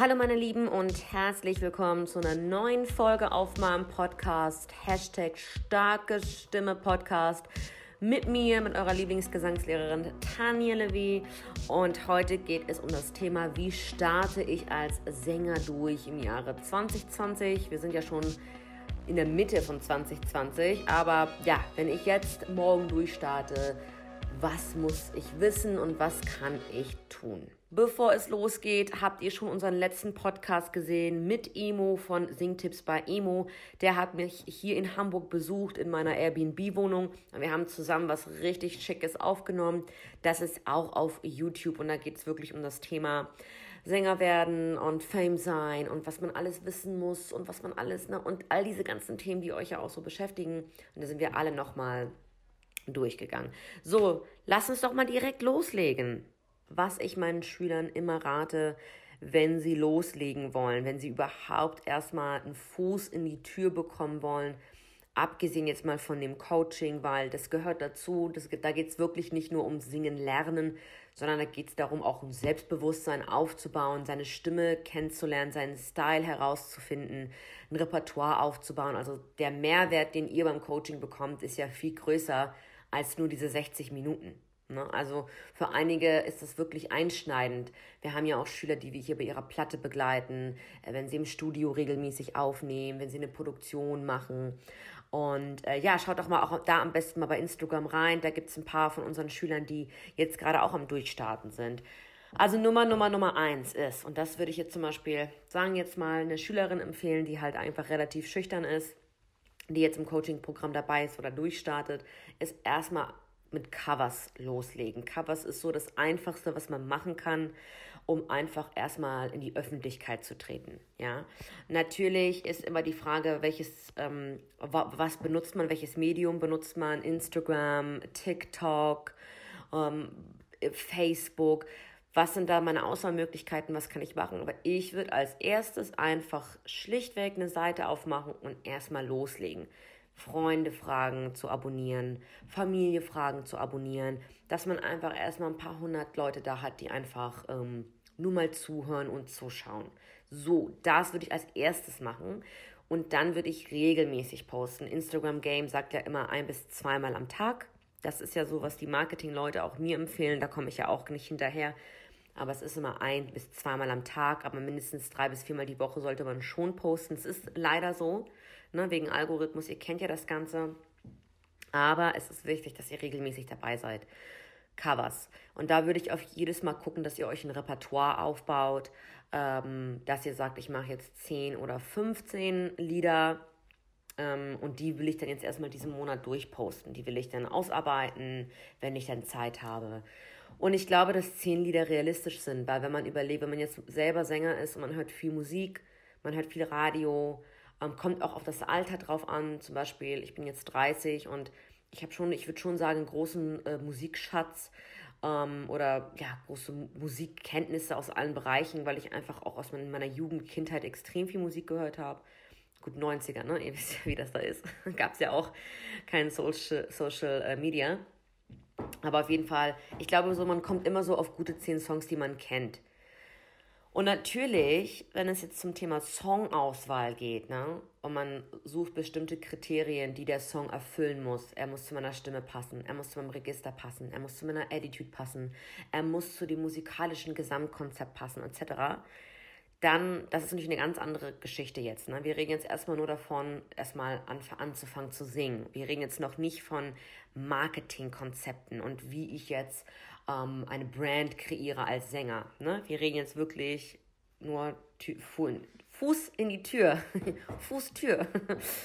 Hallo meine Lieben und herzlich willkommen zu einer neuen Folge auf meinem Podcast. Hashtag starke Stimme Podcast mit mir, mit eurer Lieblingsgesangslehrerin Tanja Levy. Und heute geht es um das Thema, wie starte ich als Sänger durch im Jahre 2020. Wir sind ja schon in der Mitte von 2020, aber ja, wenn ich jetzt morgen durchstarte, was muss ich wissen und was kann ich tun? Bevor es losgeht, habt ihr schon unseren letzten Podcast gesehen mit Emo von Singtipps bei Emo. Der hat mich hier in Hamburg besucht in meiner Airbnb-Wohnung. Wir haben zusammen was richtig Schickes aufgenommen. Das ist auch auf YouTube und da geht es wirklich um das Thema Sänger werden und Fame sein und was man alles wissen muss und was man alles, ne, und all diese ganzen Themen, die euch ja auch so beschäftigen. Und da sind wir alle nochmal durchgegangen. So, lass uns doch mal direkt loslegen was ich meinen Schülern immer rate, wenn sie loslegen wollen, wenn sie überhaupt erstmal einen Fuß in die Tür bekommen wollen, abgesehen jetzt mal von dem Coaching, weil das gehört dazu, das, da geht es wirklich nicht nur um Singen lernen, sondern da geht es darum, auch um Selbstbewusstsein aufzubauen, seine Stimme kennenzulernen, seinen Style herauszufinden, ein Repertoire aufzubauen. Also der Mehrwert, den ihr beim Coaching bekommt, ist ja viel größer als nur diese 60 Minuten. Ne? Also für einige ist das wirklich einschneidend. Wir haben ja auch Schüler, die wir hier bei ihrer Platte begleiten, äh, wenn sie im Studio regelmäßig aufnehmen, wenn sie eine Produktion machen. Und äh, ja, schaut doch mal auch da am besten mal bei Instagram rein. Da gibt's ein paar von unseren Schülern, die jetzt gerade auch am Durchstarten sind. Also Nummer Nummer Nummer eins ist, und das würde ich jetzt zum Beispiel sagen, jetzt mal eine Schülerin empfehlen, die halt einfach relativ schüchtern ist, die jetzt im Coaching-Programm dabei ist oder durchstartet, ist erstmal mit Covers loslegen. Covers ist so das Einfachste, was man machen kann, um einfach erstmal in die Öffentlichkeit zu treten. Ja, natürlich ist immer die Frage, welches, ähm, was benutzt man, welches Medium benutzt man? Instagram, TikTok, ähm, Facebook. Was sind da meine Auswahlmöglichkeiten? Was kann ich machen? Aber ich würde als erstes einfach schlichtweg eine Seite aufmachen und erstmal loslegen. Freunde fragen zu abonnieren, Familie fragen zu abonnieren, dass man einfach erstmal ein paar hundert Leute da hat, die einfach ähm, nur mal zuhören und zuschauen. So, das würde ich als erstes machen. Und dann würde ich regelmäßig posten. Instagram Game sagt ja immer ein bis zweimal am Tag. Das ist ja so, was die Marketingleute auch mir empfehlen. Da komme ich ja auch nicht hinterher. Aber es ist immer ein bis zweimal am Tag, aber mindestens drei bis viermal die Woche sollte man schon posten. Es ist leider so ne, wegen Algorithmus, ihr kennt ja das Ganze. Aber es ist wichtig, dass ihr regelmäßig dabei seid. Covers. Und da würde ich auf jedes Mal gucken, dass ihr euch ein Repertoire aufbaut, ähm, dass ihr sagt, ich mache jetzt 10 oder 15 Lieder ähm, und die will ich dann jetzt erstmal diesen Monat durchposten. Die will ich dann ausarbeiten, wenn ich dann Zeit habe. Und ich glaube, dass 10 Lieder realistisch sind, weil wenn man überlegt, wenn man jetzt selber Sänger ist und man hört viel Musik, man hört viel Radio, ähm, kommt auch auf das Alter drauf an. Zum Beispiel, ich bin jetzt 30 und ich habe schon, ich würde schon sagen, einen großen äh, Musikschatz ähm, oder ja, große Musikkenntnisse aus allen Bereichen, weil ich einfach auch aus meiner Jugend, Kindheit extrem viel Musik gehört habe. Gut, 90er, ne? Ihr wisst ja, wie das da ist. Gab es ja auch kein Social, Social äh, Media. Aber auf jeden Fall, ich glaube so, man kommt immer so auf gute zehn Songs, die man kennt. Und natürlich, wenn es jetzt zum Thema Songauswahl geht, ne, und man sucht bestimmte Kriterien, die der Song erfüllen muss. Er muss zu meiner Stimme passen, er muss zu meinem Register passen, er muss zu meiner Attitude passen, er muss zu dem musikalischen Gesamtkonzept passen, etc. Dann, das ist natürlich eine ganz andere Geschichte jetzt. Ne? Wir reden jetzt erstmal nur davon, erstmal an, anzufangen zu singen. Wir reden jetzt noch nicht von Marketingkonzepten und wie ich jetzt ähm, eine Brand kreiere als Sänger. Ne? Wir reden jetzt wirklich nur Fuß in die Tür. Fußtür.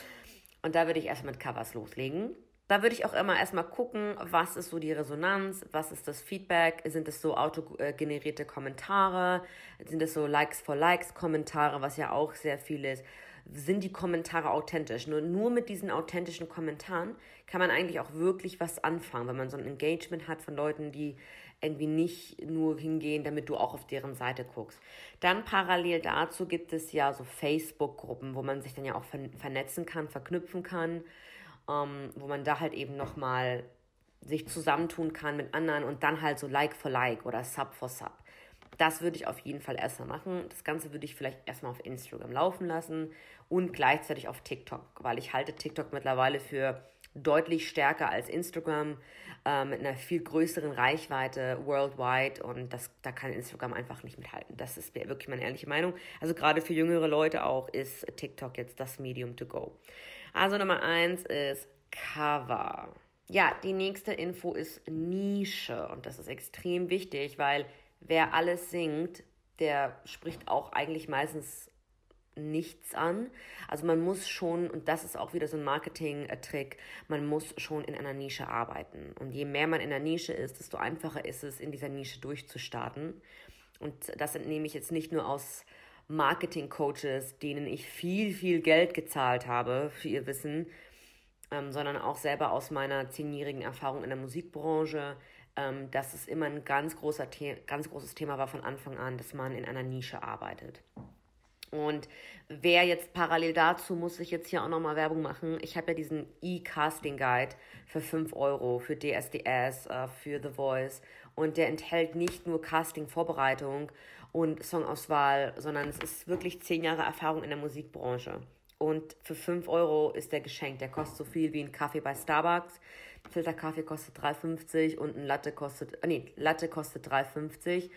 und da würde ich erstmal mit Covers loslegen. Da würde ich auch immer erstmal gucken, was ist so die Resonanz, was ist das Feedback, sind es so autogenerierte Kommentare, sind es so Likes for Likes Kommentare, was ja auch sehr viel ist, sind die Kommentare authentisch. Nur, nur mit diesen authentischen Kommentaren kann man eigentlich auch wirklich was anfangen, wenn man so ein Engagement hat von Leuten, die irgendwie nicht nur hingehen, damit du auch auf deren Seite guckst. Dann parallel dazu gibt es ja so Facebook-Gruppen, wo man sich dann ja auch vernetzen kann, verknüpfen kann ähm, wo man da halt eben nochmal sich zusammentun kann mit anderen und dann halt so Like for Like oder Sub for Sub. Das würde ich auf jeden Fall erstmal machen. Das Ganze würde ich vielleicht erstmal auf Instagram laufen lassen und gleichzeitig auf TikTok, weil ich halte TikTok mittlerweile für deutlich stärker als Instagram äh, mit einer viel größeren Reichweite worldwide und das, da kann Instagram einfach nicht mithalten. Das ist wirklich meine ehrliche Meinung. Also gerade für jüngere Leute auch ist TikTok jetzt das Medium to go. Also Nummer eins ist Cover. Ja, die nächste Info ist Nische und das ist extrem wichtig, weil wer alles singt, der spricht auch eigentlich meistens nichts an. Also man muss schon, und das ist auch wieder so ein Marketing-Trick, man muss schon in einer Nische arbeiten. Und je mehr man in der Nische ist, desto einfacher ist es, in dieser Nische durchzustarten. Und das entnehme ich jetzt nicht nur aus Marketing-Coaches, denen ich viel, viel Geld gezahlt habe für ihr Wissen, ähm, sondern auch selber aus meiner zehnjährigen Erfahrung in der Musikbranche, ähm, dass es immer ein ganz, großer The ganz großes Thema war von Anfang an, dass man in einer Nische arbeitet. Und wer jetzt parallel dazu, muss ich jetzt hier auch nochmal Werbung machen. Ich habe ja diesen E-Casting Guide für 5 Euro für DSDS, äh, für The Voice. Und der enthält nicht nur Casting-Vorbereitung und Songauswahl, sondern es ist wirklich 10 Jahre Erfahrung in der Musikbranche. Und für 5 Euro ist der geschenkt. Der kostet so viel wie ein Kaffee bei Starbucks. Filterkaffee kostet 3,50 und ein Latte kostet, äh, nee, Latte kostet 3,50.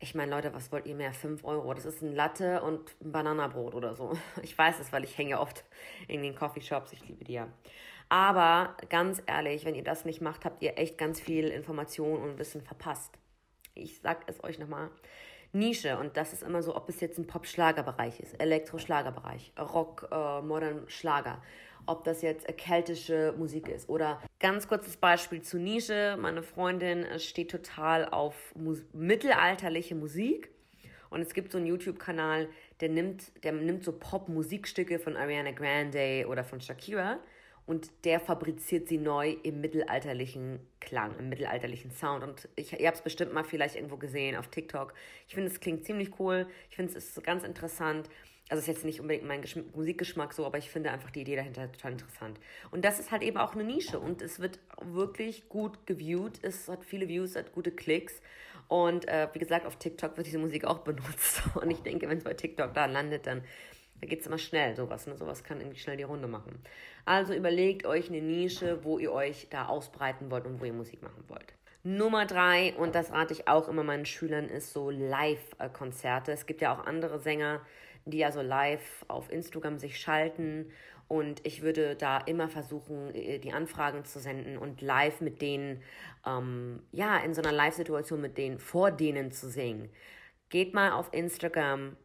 Ich meine, Leute, was wollt ihr mehr? 5 Euro. Das ist ein Latte und ein Bananabrot oder so. Ich weiß es, weil ich hänge oft in den Coffeeshops. Ich liebe die ja. Aber ganz ehrlich, wenn ihr das nicht macht, habt ihr echt ganz viel Information und Wissen verpasst. Ich sag es euch nochmal. Nische. Und das ist immer so, ob es jetzt ein Pop-Schlagerbereich ist, Elektro-Schlagerbereich, Rock, äh, Modern Schlager, ob das jetzt keltische Musik ist. Oder ganz kurzes Beispiel zu Nische. Meine Freundin äh, steht total auf Mus mittelalterliche Musik. Und es gibt so einen YouTube-Kanal, der nimmt, der nimmt so Pop-Musikstücke von Ariana Grande oder von Shakira und der fabriziert sie neu im mittelalterlichen Klang, im mittelalterlichen Sound. Und ich, ihr habt es bestimmt mal vielleicht irgendwo gesehen auf TikTok. Ich finde, es klingt ziemlich cool. Ich finde, es ist ganz interessant. Also es ist jetzt nicht unbedingt mein Geschm Musikgeschmack so, aber ich finde einfach die Idee dahinter total interessant. Und das ist halt eben auch eine Nische und es wird wirklich gut geviewt. Es hat viele Views, hat gute Klicks. Und äh, wie gesagt, auf TikTok wird diese Musik auch benutzt. Und ich denke, wenn es bei TikTok da landet, dann da geht es immer schnell, sowas. Ne? Sowas kann irgendwie schnell die Runde machen. Also überlegt euch eine Nische, wo ihr euch da ausbreiten wollt und wo ihr Musik machen wollt. Nummer drei, und das rate ich auch immer meinen Schülern, ist so Live-Konzerte. Es gibt ja auch andere Sänger, die ja so live auf Instagram sich schalten. Und ich würde da immer versuchen, äh, die Anfragen zu senden und live mit denen, ähm, ja, in so einer Live-Situation mit denen, vor denen zu singen. Geht mal auf Instagram,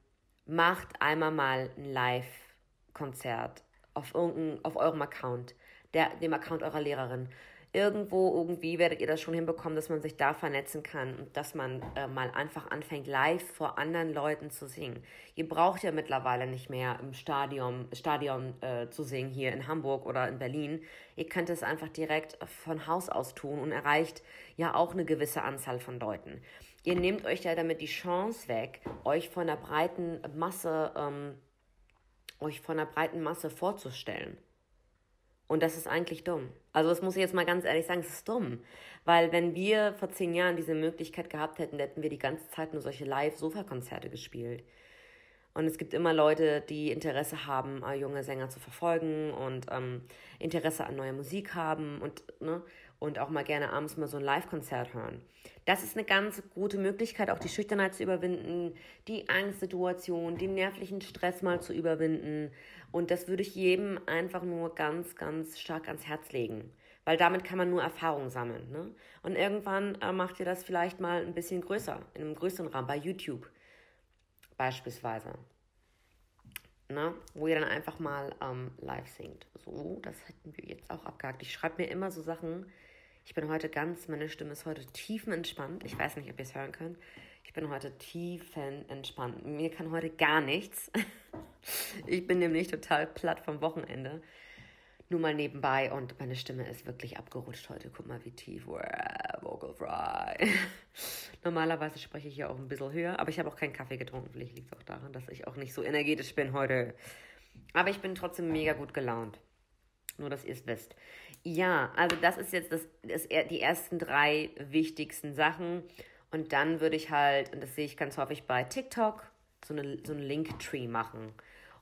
macht einmal mal ein Live-Konzert auf, auf eurem Account, der, dem Account eurer Lehrerin. Irgendwo, irgendwie werdet ihr das schon hinbekommen, dass man sich da vernetzen kann und dass man äh, mal einfach anfängt, live vor anderen Leuten zu singen. Ihr braucht ja mittlerweile nicht mehr im Stadion, Stadion äh, zu singen, hier in Hamburg oder in Berlin. Ihr könnt es einfach direkt von Haus aus tun und erreicht ja auch eine gewisse Anzahl von Leuten. Ihr nehmt euch ja damit die Chance weg, euch von der breiten Masse, ähm, euch von der breiten Masse vorzustellen. Und das ist eigentlich dumm. Also das muss ich jetzt mal ganz ehrlich sagen, es ist dumm. Weil wenn wir vor zehn Jahren diese Möglichkeit gehabt hätten, hätten wir die ganze Zeit nur solche Live-Sofa-Konzerte gespielt. Und es gibt immer Leute, die Interesse haben, äh, junge Sänger zu verfolgen und ähm, Interesse an neuer Musik haben und, ne, und auch mal gerne abends mal so ein Live-Konzert hören. Das ist eine ganz gute Möglichkeit, auch die Schüchternheit zu überwinden, die Angstsituation, den nervlichen Stress mal zu überwinden. Und das würde ich jedem einfach nur ganz, ganz stark ans Herz legen. Weil damit kann man nur Erfahrung sammeln. Ne? Und irgendwann äh, macht ihr das vielleicht mal ein bisschen größer, in einem größeren Rahmen, bei YouTube beispielsweise. Ne? Wo ihr dann einfach mal ähm, live singt. So, das hätten wir jetzt auch abgehakt. Ich schreibe mir immer so Sachen. Ich bin heute ganz, meine Stimme ist heute tiefenentspannt. Ich weiß nicht, ob ihr es hören könnt. Ich bin heute tiefenentspannt. Mir kann heute gar nichts. ich bin nämlich total platt vom Wochenende. Nur mal nebenbei und meine Stimme ist wirklich abgerutscht heute. Guck mal, wie tief. Vocal Fry. Normalerweise spreche ich ja auch ein bisschen höher, aber ich habe auch keinen Kaffee getrunken. Vielleicht liegt es auch daran, dass ich auch nicht so energetisch bin heute. Aber ich bin trotzdem mega gut gelaunt. Nur, dass ihr es wisst. Ja, also das ist jetzt das, das, die ersten drei wichtigsten Sachen. Und dann würde ich halt, und das sehe ich ganz häufig bei TikTok, so eine, so ein Linktree machen.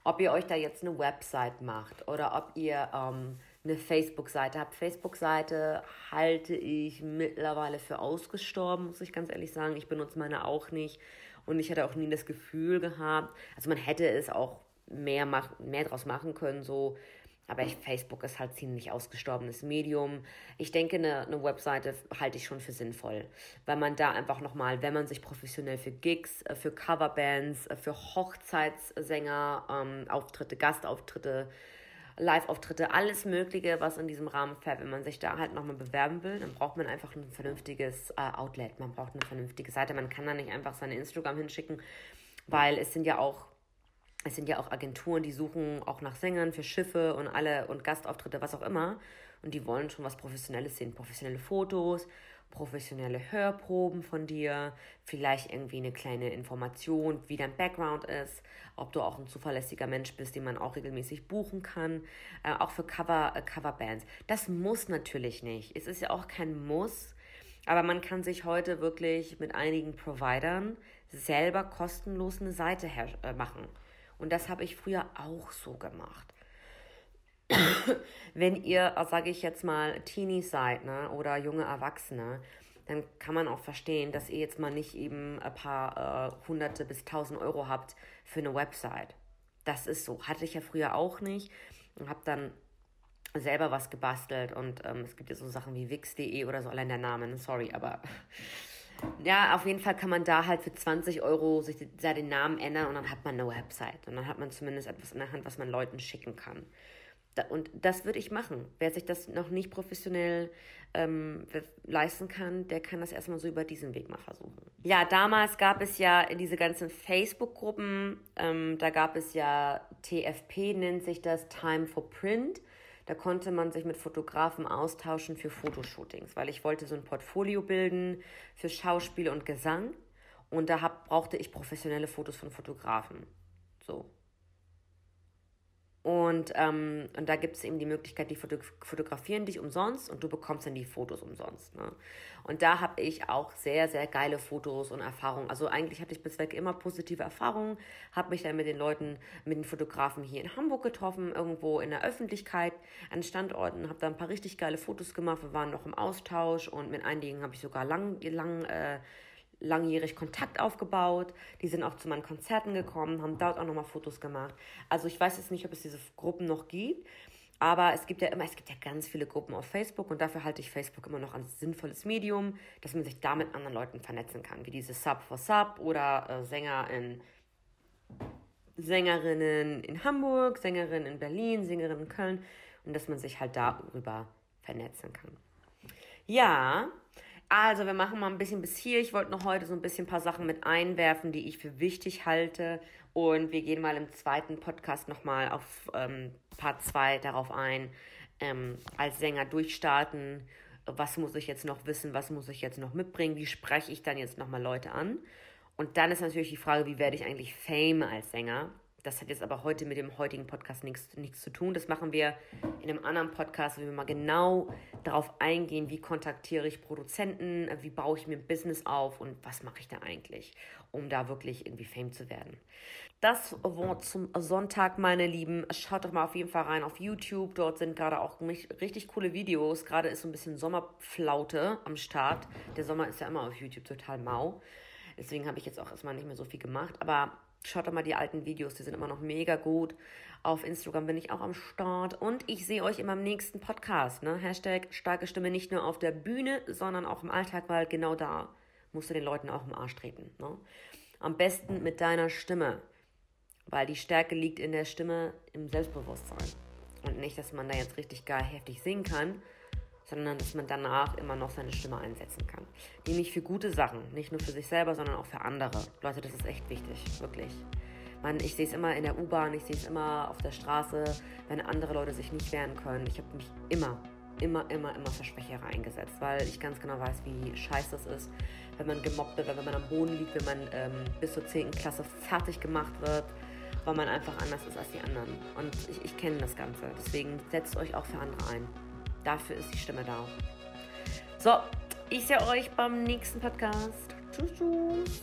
Ob ihr euch da jetzt eine Website macht oder ob ihr ähm, eine Facebook-Seite habt. Facebook-Seite halte ich mittlerweile für ausgestorben, muss ich ganz ehrlich sagen. Ich benutze meine auch nicht. Und ich hatte auch nie das Gefühl gehabt, also man hätte es auch mehr, mach, mehr draus machen können, so aber ich, Facebook ist halt ziemlich ausgestorbenes Medium. Ich denke, eine, eine Webseite halte ich schon für sinnvoll, weil man da einfach nochmal, wenn man sich professionell für Gigs, äh, für Coverbands, äh, für Hochzeitssänger, ähm, Auftritte, Gastauftritte, Live-Auftritte, alles Mögliche, was in diesem Rahmen fällt, wenn man sich da halt nochmal bewerben will, dann braucht man einfach ein vernünftiges äh, Outlet, man braucht eine vernünftige Seite. Man kann da nicht einfach seine Instagram hinschicken, weil es sind ja auch es sind ja auch Agenturen, die suchen auch nach Sängern für Schiffe und alle und Gastauftritte, was auch immer. Und die wollen schon was Professionelles sehen. Professionelle Fotos, professionelle Hörproben von dir, vielleicht irgendwie eine kleine Information, wie dein Background ist, ob du auch ein zuverlässiger Mensch bist, den man auch regelmäßig buchen kann, äh, auch für Cover, äh, Coverbands. Das muss natürlich nicht. Es ist ja auch kein Muss, aber man kann sich heute wirklich mit einigen Providern selber kostenlos eine Seite äh, machen. Und das habe ich früher auch so gemacht. Wenn ihr, sage ich jetzt mal, Teenies seid ne, oder junge Erwachsene, dann kann man auch verstehen, dass ihr jetzt mal nicht eben ein paar äh, hunderte bis tausend Euro habt für eine Website. Das ist so. Hatte ich ja früher auch nicht und habe dann selber was gebastelt und ähm, es gibt ja so Sachen wie wix.de oder so, allein der Name, sorry, aber ja, auf jeden Fall kann man da halt für 20 Euro sich da den Namen ändern und dann hat man eine Website. Und dann hat man zumindest etwas in der Hand, was man Leuten schicken kann. Und das würde ich machen. Wer sich das noch nicht professionell ähm, leisten kann, der kann das erstmal so über diesen Weg mal versuchen. Ja, damals gab es ja diese ganzen Facebook-Gruppen, ähm, da gab es ja TFP, nennt sich das Time for Print. Da konnte man sich mit Fotografen austauschen für Fotoshootings, weil ich wollte so ein Portfolio bilden für Schauspiel und Gesang. Und da hab, brauchte ich professionelle Fotos von Fotografen. So. Und, ähm, und da gibt es eben die Möglichkeit, die Foto fotografieren dich umsonst und du bekommst dann die Fotos umsonst. Ne? Und da habe ich auch sehr, sehr geile Fotos und Erfahrungen. Also eigentlich hatte ich bisweg immer positive Erfahrungen, habe mich dann mit den Leuten, mit den Fotografen hier in Hamburg getroffen, irgendwo in der Öffentlichkeit, an Standorten, habe da ein paar richtig geile Fotos gemacht. Wir waren noch im Austausch und mit einigen habe ich sogar lang, lang äh, langjährig Kontakt aufgebaut. Die sind auch zu meinen Konzerten gekommen, haben dort auch nochmal Fotos gemacht. Also ich weiß jetzt nicht, ob es diese Gruppen noch gibt. Aber es gibt ja immer, es gibt ja ganz viele Gruppen auf Facebook und dafür halte ich Facebook immer noch als sinnvolles Medium, dass man sich da mit anderen Leuten vernetzen kann, wie diese Sub for Sub oder äh, Sänger in Sängerinnen in Hamburg, Sängerinnen in Berlin, Sängerinnen in Köln und dass man sich halt darüber vernetzen kann. Ja, also, wir machen mal ein bisschen bis hier. Ich wollte noch heute so ein bisschen ein paar Sachen mit einwerfen, die ich für wichtig halte. Und wir gehen mal im zweiten Podcast nochmal auf ähm, Part 2 darauf ein. Ähm, als Sänger durchstarten. Was muss ich jetzt noch wissen? Was muss ich jetzt noch mitbringen? Wie spreche ich dann jetzt nochmal Leute an? Und dann ist natürlich die Frage, wie werde ich eigentlich Fame als Sänger? Das hat jetzt aber heute mit dem heutigen Podcast nichts, nichts zu tun. Das machen wir in einem anderen Podcast, wo wir mal genau darauf eingehen, wie kontaktiere ich Produzenten, wie baue ich mir ein Business auf und was mache ich da eigentlich, um da wirklich irgendwie Fame zu werden. Das Wort zum Sonntag, meine Lieben. Schaut doch mal auf jeden Fall rein auf YouTube. Dort sind gerade auch richtig coole Videos. Gerade ist so ein bisschen Sommerflaute am Start. Der Sommer ist ja immer auf YouTube total mau. Deswegen habe ich jetzt auch erstmal nicht mehr so viel gemacht. Aber Schaut doch mal die alten Videos, die sind immer noch mega gut. Auf Instagram bin ich auch am Start und ich sehe euch immer im nächsten Podcast. Ne? Hashtag starke Stimme nicht nur auf der Bühne, sondern auch im Alltag, weil genau da musst du den Leuten auch im Arsch treten. Ne? Am besten mit deiner Stimme, weil die Stärke liegt in der Stimme im Selbstbewusstsein. Und nicht, dass man da jetzt richtig geil heftig singen kann, sondern dass man danach immer noch seine Stimme einsetzen kann. Nämlich für gute Sachen, nicht nur für sich selber, sondern auch für andere. Leute, das ist echt wichtig, wirklich. Man, ich sehe es immer in der U-Bahn, ich sehe es immer auf der Straße, wenn andere Leute sich nicht wehren können. Ich habe mich immer, immer, immer, immer für Schwächere eingesetzt, weil ich ganz genau weiß, wie scheiße es ist, wenn man gemobbt wird, wenn man am Boden liegt, wenn man ähm, bis zur 10. Klasse fertig gemacht wird, weil man einfach anders ist als die anderen. Und ich, ich kenne das Ganze. Deswegen setzt euch auch für andere ein. Dafür ist die Stimme da. So, ich sehe euch beim nächsten Podcast. Tschüss, tschüss.